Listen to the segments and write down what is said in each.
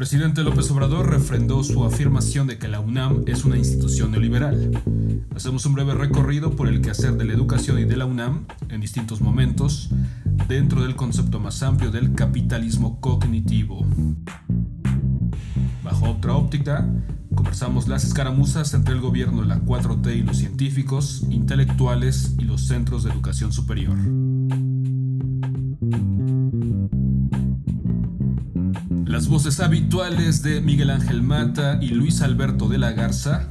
presidente López Obrador refrendó su afirmación de que la UNAM es una institución neoliberal. Hacemos un breve recorrido por el quehacer de la educación y de la UNAM en distintos momentos dentro del concepto más amplio del capitalismo cognitivo. Bajo otra óptica, conversamos las escaramuzas entre el gobierno de la 4T y los científicos, intelectuales y los centros de educación superior. Las voces habituales de Miguel Ángel Mata y Luis Alberto de la Garza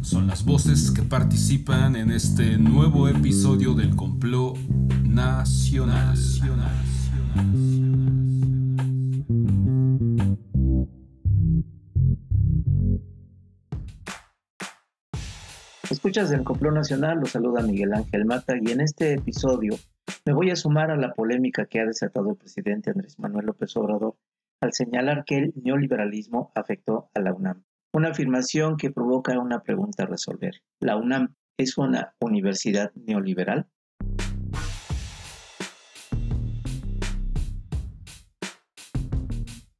son las voces que participan en este nuevo episodio del complot nacional. Escuchas del complot nacional, los saluda Miguel Ángel Mata y en este episodio me voy a sumar a la polémica que ha desatado el presidente Andrés Manuel López Obrador al señalar que el neoliberalismo afectó a la UNAM. Una afirmación que provoca una pregunta a resolver. ¿La UNAM es una universidad neoliberal?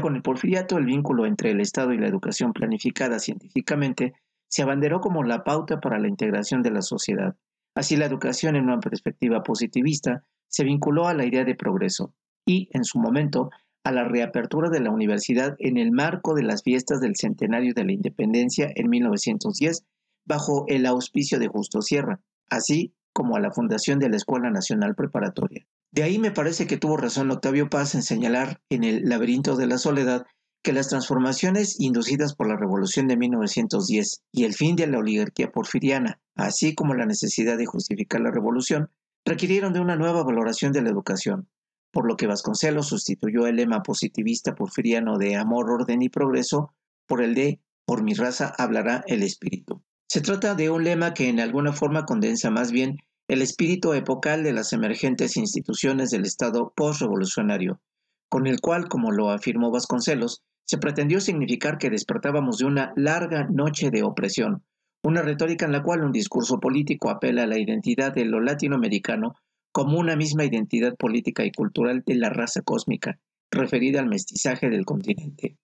Con el porfiriato, el vínculo entre el Estado y la educación planificada científicamente se abanderó como la pauta para la integración de la sociedad. Así, la educación en una perspectiva positivista se vinculó a la idea de progreso y, en su momento, a la reapertura de la universidad en el marco de las fiestas del centenario de la independencia en 1910, bajo el auspicio de Justo Sierra, así como a la fundación de la Escuela Nacional Preparatoria. De ahí me parece que tuvo razón Octavio Paz en señalar en el laberinto de la soledad que las transformaciones inducidas por la Revolución de 1910 y el fin de la oligarquía porfiriana, así como la necesidad de justificar la revolución, requirieron de una nueva valoración de la educación, por lo que Vasconcelos sustituyó el lema positivista porfiriano de amor, orden y progreso por el de por mi raza hablará el espíritu. Se trata de un lema que en alguna forma condensa más bien el espíritu epocal de las emergentes instituciones del Estado postrevolucionario, con el cual, como lo afirmó Vasconcelos, se pretendió significar que despertábamos de una larga noche de opresión, una retórica en la cual un discurso político apela a la identidad de lo latinoamericano como una misma identidad política y cultural de la raza cósmica, referida al mestizaje del continente.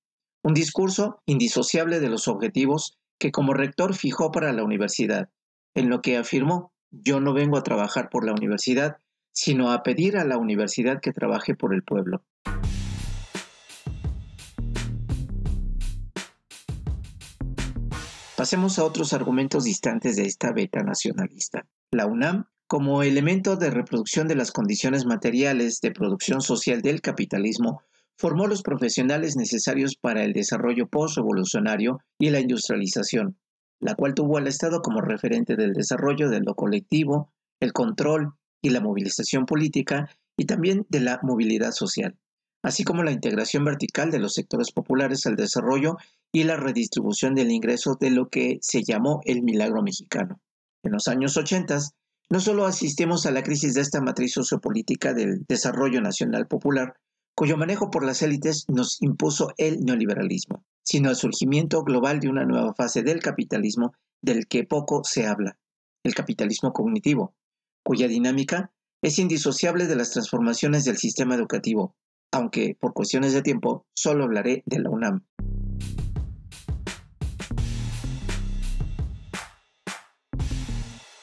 Un discurso indisociable de los objetivos que como rector fijó para la universidad, en lo que afirmó, yo no vengo a trabajar por la universidad, sino a pedir a la universidad que trabaje por el pueblo. Pasemos a otros argumentos distantes de esta beta nacionalista. La UNAM como elemento de reproducción de las condiciones materiales de producción social del capitalismo, formó los profesionales necesarios para el desarrollo postrevolucionario y la industrialización, la cual tuvo al Estado como referente del desarrollo de lo colectivo, el control y la movilización política y también de la movilidad social, así como la integración vertical de los sectores populares al desarrollo y la redistribución del ingreso de lo que se llamó el milagro mexicano. En los años 80, no solo asistimos a la crisis de esta matriz sociopolítica del desarrollo nacional popular, cuyo manejo por las élites nos impuso el neoliberalismo, sino al surgimiento global de una nueva fase del capitalismo del que poco se habla, el capitalismo cognitivo, cuya dinámica es indisociable de las transformaciones del sistema educativo, aunque por cuestiones de tiempo solo hablaré de la UNAM.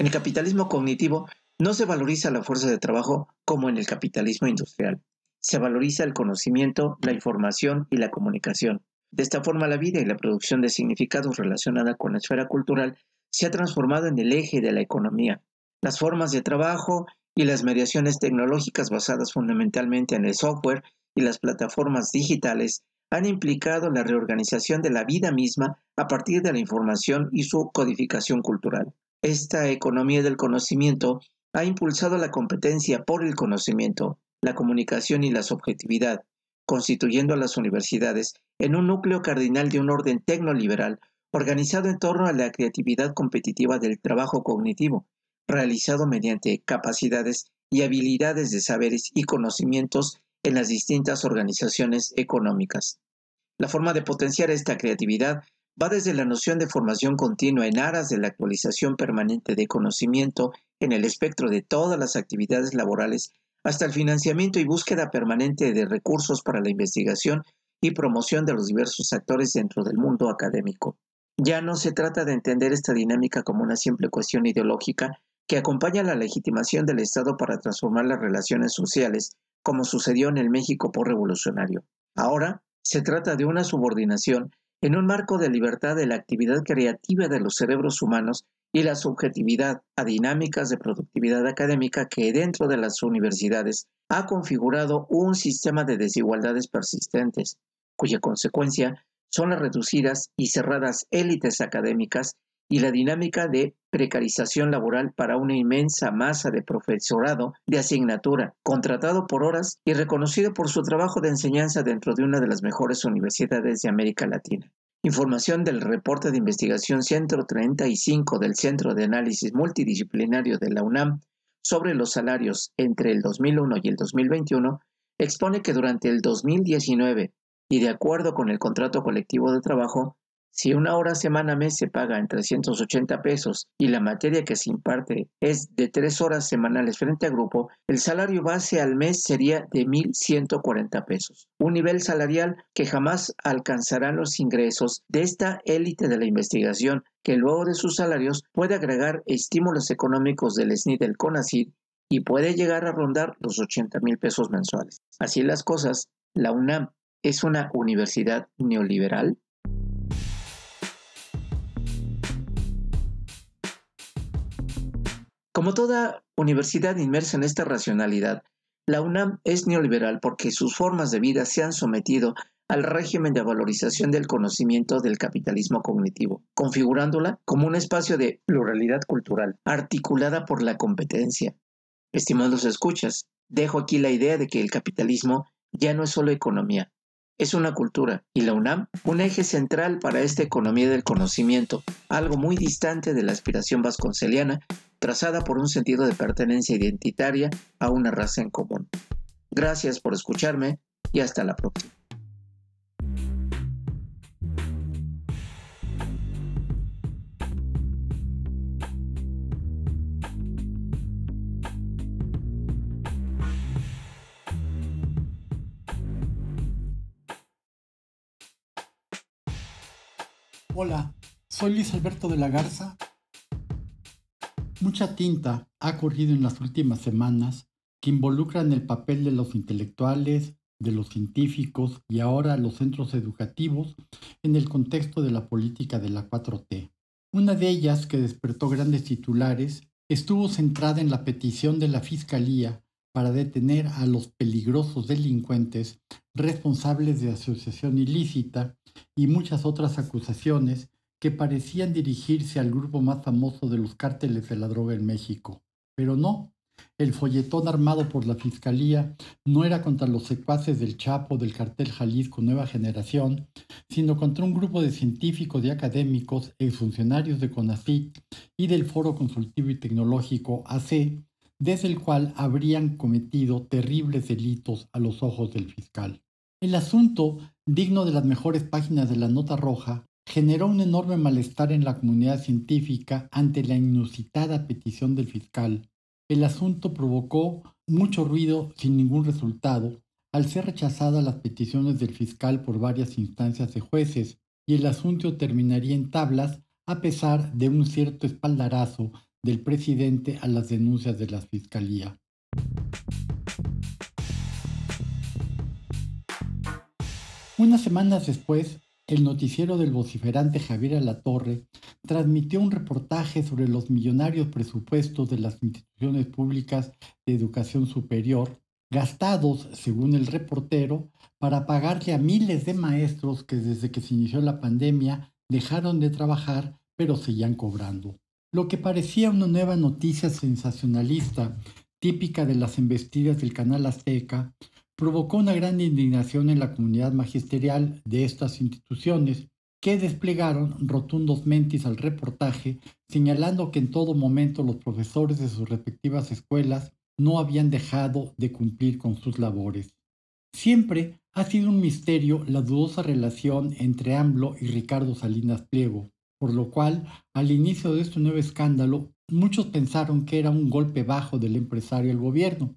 En el capitalismo cognitivo no se valoriza la fuerza de trabajo como en el capitalismo industrial. Se valoriza el conocimiento, la información y la comunicación. De esta forma la vida y la producción de significados relacionada con la esfera cultural se ha transformado en el eje de la economía. Las formas de trabajo y las mediaciones tecnológicas basadas fundamentalmente en el software y las plataformas digitales han implicado la reorganización de la vida misma a partir de la información y su codificación cultural. Esta economía del conocimiento ha impulsado la competencia por el conocimiento, la comunicación y la subjetividad, constituyendo a las universidades en un núcleo cardinal de un orden tecnoliberal organizado en torno a la creatividad competitiva del trabajo cognitivo, realizado mediante capacidades y habilidades de saberes y conocimientos en las distintas organizaciones económicas. La forma de potenciar esta creatividad va desde la noción de formación continua en aras de la actualización permanente de conocimiento en el espectro de todas las actividades laborales hasta el financiamiento y búsqueda permanente de recursos para la investigación y promoción de los diversos actores dentro del mundo académico. Ya no se trata de entender esta dinámica como una simple cuestión ideológica que acompaña la legitimación del Estado para transformar las relaciones sociales, como sucedió en el México por revolucionario. Ahora se trata de una subordinación en un marco de libertad de la actividad creativa de los cerebros humanos y la subjetividad a dinámicas de productividad académica que dentro de las universidades ha configurado un sistema de desigualdades persistentes, cuya consecuencia son las reducidas y cerradas élites académicas y la dinámica de precarización laboral para una inmensa masa de profesorado de asignatura, contratado por horas y reconocido por su trabajo de enseñanza dentro de una de las mejores universidades de América Latina. Información del reporte de investigación 135 del Centro de Análisis Multidisciplinario de la UNAM sobre los salarios entre el 2001 y el 2021 expone que durante el 2019 y de acuerdo con el contrato colectivo de trabajo, si una hora semana mes se paga en 380 pesos y la materia que se imparte es de tres horas semanales frente a grupo, el salario base al mes sería de 1.140 pesos. Un nivel salarial que jamás alcanzarán los ingresos de esta élite de la investigación que luego de sus salarios puede agregar estímulos económicos del SNI del CONACYT y puede llegar a rondar los 80 mil pesos mensuales. Así las cosas, la UNAM es una universidad neoliberal? Como toda universidad inmersa en esta racionalidad, la UNAM es neoliberal porque sus formas de vida se han sometido al régimen de valorización del conocimiento del capitalismo cognitivo, configurándola como un espacio de pluralidad cultural, articulada por la competencia. Estimados escuchas, dejo aquí la idea de que el capitalismo ya no es solo economía, es una cultura y la UNAM un eje central para esta economía del conocimiento, algo muy distante de la aspiración vasconceliana trazada por un sentido de pertenencia identitaria a una raza en común. Gracias por escucharme y hasta la próxima. Hola, soy Luis Alberto de la Garza. Mucha tinta ha corrido en las últimas semanas que involucran el papel de los intelectuales, de los científicos y ahora los centros educativos en el contexto de la política de la 4T. Una de ellas, que despertó grandes titulares, estuvo centrada en la petición de la Fiscalía para detener a los peligrosos delincuentes responsables de asociación ilícita y muchas otras acusaciones que parecían dirigirse al grupo más famoso de los cárteles de la droga en México. Pero no, el folletón armado por la Fiscalía no era contra los secuaces del Chapo del cartel Jalisco Nueva Generación, sino contra un grupo de científicos y académicos, exfuncionarios de CONACYT y del Foro Consultivo y Tecnológico AC, desde el cual habrían cometido terribles delitos a los ojos del fiscal. El asunto digno de las mejores páginas de la Nota Roja, generó un enorme malestar en la comunidad científica ante la inusitada petición del fiscal. El asunto provocó mucho ruido sin ningún resultado, al ser rechazadas las peticiones del fiscal por varias instancias de jueces, y el asunto terminaría en tablas a pesar de un cierto espaldarazo del presidente a las denuncias de la fiscalía. Unas semanas después, el noticiero del vociferante Javier Alatorre transmitió un reportaje sobre los millonarios presupuestos de las instituciones públicas de educación superior, gastados, según el reportero, para pagarle a miles de maestros que desde que se inició la pandemia dejaron de trabajar pero seguían cobrando. Lo que parecía una nueva noticia sensacionalista, típica de las embestidas del canal Azteca, provocó una gran indignación en la comunidad magisterial de estas instituciones, que desplegaron rotundos mentis al reportaje, señalando que en todo momento los profesores de sus respectivas escuelas no habían dejado de cumplir con sus labores. Siempre ha sido un misterio la dudosa relación entre AMLO y Ricardo Salinas Pliego, por lo cual, al inicio de este nuevo escándalo, muchos pensaron que era un golpe bajo del empresario al gobierno,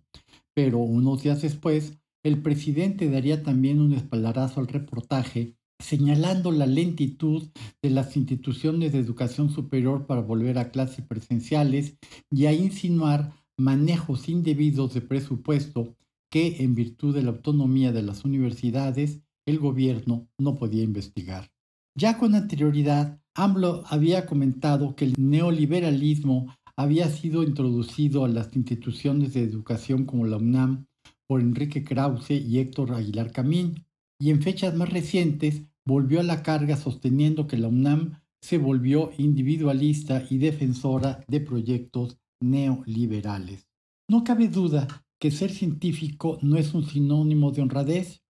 pero unos días después el presidente daría también un espaldarazo al reportaje señalando la lentitud de las instituciones de educación superior para volver a clases presenciales y a insinuar manejos indebidos de presupuesto que, en virtud de la autonomía de las universidades, el gobierno no podía investigar. Ya con anterioridad, AMLO había comentado que el neoliberalismo había sido introducido a las instituciones de educación como la UNAM por Enrique Krause y Héctor Aguilar Camín, y en fechas más recientes volvió a la carga sosteniendo que la UNAM se volvió individualista y defensora de proyectos neoliberales. No cabe duda que ser científico no es un sinónimo de honradez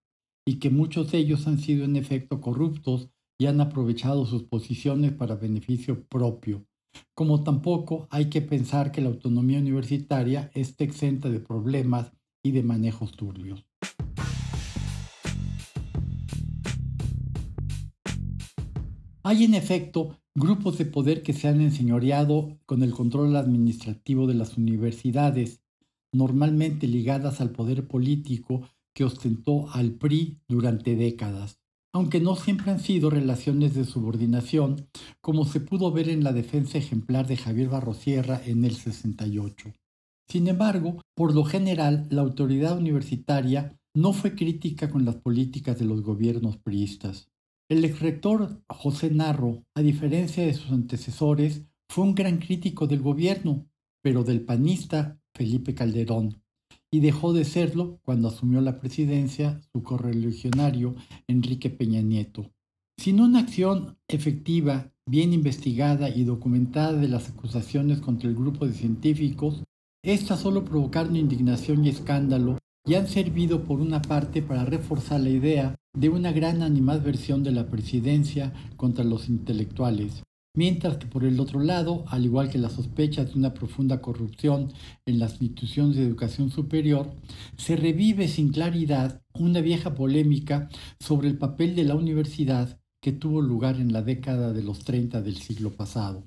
y que muchos de ellos han sido en efecto corruptos y han aprovechado sus posiciones para beneficio propio, como tampoco hay que pensar que la autonomía universitaria esté exenta de problemas y de manejos turbios. Hay en efecto grupos de poder que se han enseñoreado con el control administrativo de las universidades, normalmente ligadas al poder político que ostentó al PRI durante décadas, aunque no siempre han sido relaciones de subordinación, como se pudo ver en la defensa ejemplar de Javier Barrosierra en el 68. Sin embargo, por lo general, la autoridad universitaria no fue crítica con las políticas de los gobiernos priistas. El exrector José Narro, a diferencia de sus antecesores, fue un gran crítico del gobierno, pero del panista Felipe Calderón, y dejó de serlo cuando asumió la presidencia su correligionario Enrique Peña Nieto. Sin una acción efectiva, bien investigada y documentada de las acusaciones contra el grupo de científicos, estas solo provocaron indignación y escándalo y han servido por una parte para reforzar la idea de una gran animadversión de la presidencia contra los intelectuales, mientras que por el otro lado, al igual que las sospechas de una profunda corrupción en las instituciones de educación superior, se revive sin claridad una vieja polémica sobre el papel de la universidad que tuvo lugar en la década de los 30 del siglo pasado.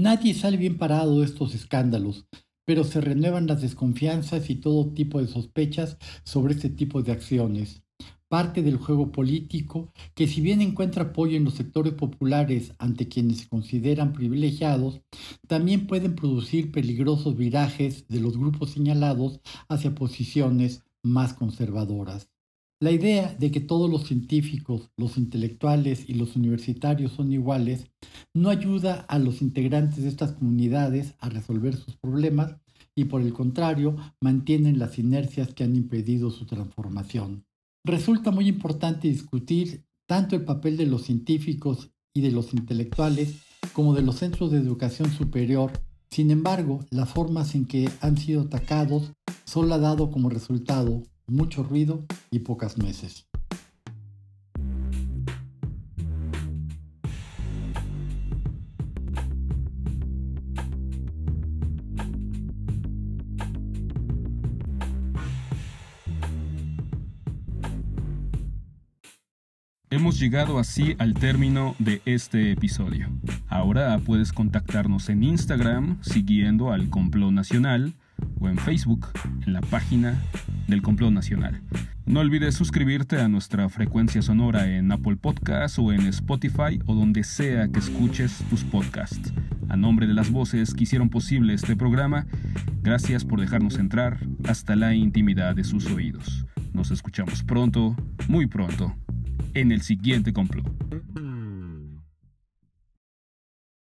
Nadie sale bien parado de estos escándalos, pero se renuevan las desconfianzas y todo tipo de sospechas sobre este tipo de acciones. Parte del juego político que si bien encuentra apoyo en los sectores populares ante quienes se consideran privilegiados, también pueden producir peligrosos virajes de los grupos señalados hacia posiciones más conservadoras. La idea de que todos los científicos, los intelectuales y los universitarios son iguales no ayuda a los integrantes de estas comunidades a resolver sus problemas y por el contrario mantienen las inercias que han impedido su transformación. Resulta muy importante discutir tanto el papel de los científicos y de los intelectuales como de los centros de educación superior. Sin embargo, las formas en que han sido atacados solo ha dado como resultado mucho ruido y pocas meses. Hemos llegado así al término de este episodio. Ahora puedes contactarnos en Instagram siguiendo al Complot Nacional o en Facebook en la página del Complot Nacional. No olvides suscribirte a nuestra frecuencia sonora en Apple Podcasts o en Spotify o donde sea que escuches tus podcasts. A nombre de las voces que hicieron posible este programa, gracias por dejarnos entrar hasta la intimidad de sus oídos. Nos escuchamos pronto, muy pronto, en el siguiente complot.